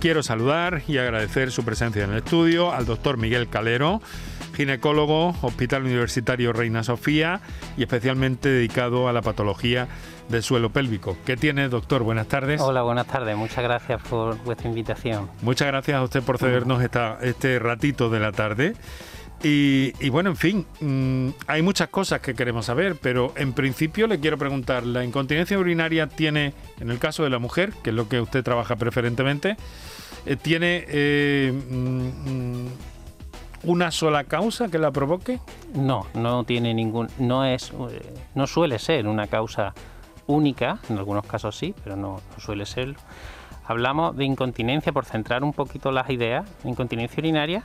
quiero saludar y agradecer su presencia en el estudio al doctor Miguel Calero, ginecólogo, Hospital Universitario Reina Sofía y especialmente dedicado a la patología del suelo pélvico. ¿Qué tiene, doctor? Buenas tardes. Hola, buenas tardes. Muchas gracias por vuestra invitación. Muchas gracias a usted por cedernos esta, este ratito de la tarde. Y, bueno, en fin, mm, hay muchas cosas que queremos saber, pero en principio le quiero preguntar, ¿la incontinencia urinaria tiene, en el caso de la mujer, que es lo que usted trabaja preferentemente, eh, tiene eh, mm, una sola causa que la provoque? No, no tiene ningún, no es, eh, no suele ser una causa única, en algunos casos sí, pero no, suele ser. Hablamos de incontinencia, por centrar un poquito las ideas, incontinencia urinaria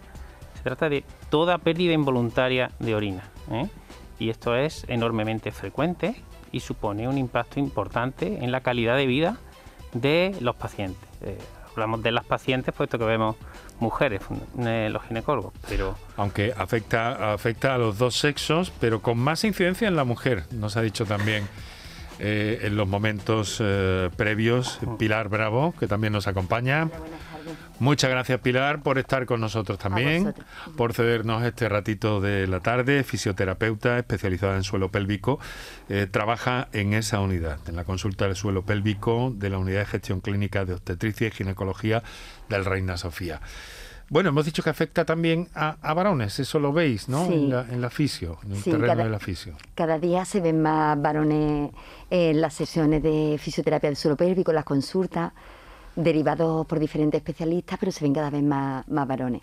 se trata de toda pérdida involuntaria de orina. Y esto es enormemente frecuente y supone un impacto importante en la calidad de vida de los pacientes. Eh, hablamos de las pacientes puesto que vemos mujeres, eh, los ginecólogos, pero... Aunque afecta, afecta a los dos sexos, pero con más incidencia en la mujer, nos ha dicho también. En los momentos previos, Pilar Bravo, que también nos acompaña. Muchas gracias Pilar por estar con nosotros también, por cedernos este ratito de la tarde, fisioterapeuta especializada en suelo pélvico, eh, trabaja en esa unidad, en la consulta del suelo pélvico de la unidad de gestión clínica de obstetricia y ginecología del Reina Sofía. Bueno, hemos dicho que afecta también a, varones, eso lo veis, ¿no? En, la, fisio, en el terreno cada, de la fisio. Cada día se ven más varones en las sesiones de fisioterapia del suelo pélvico, las consultas derivados por diferentes especialistas, pero se ven cada vez más, más varones.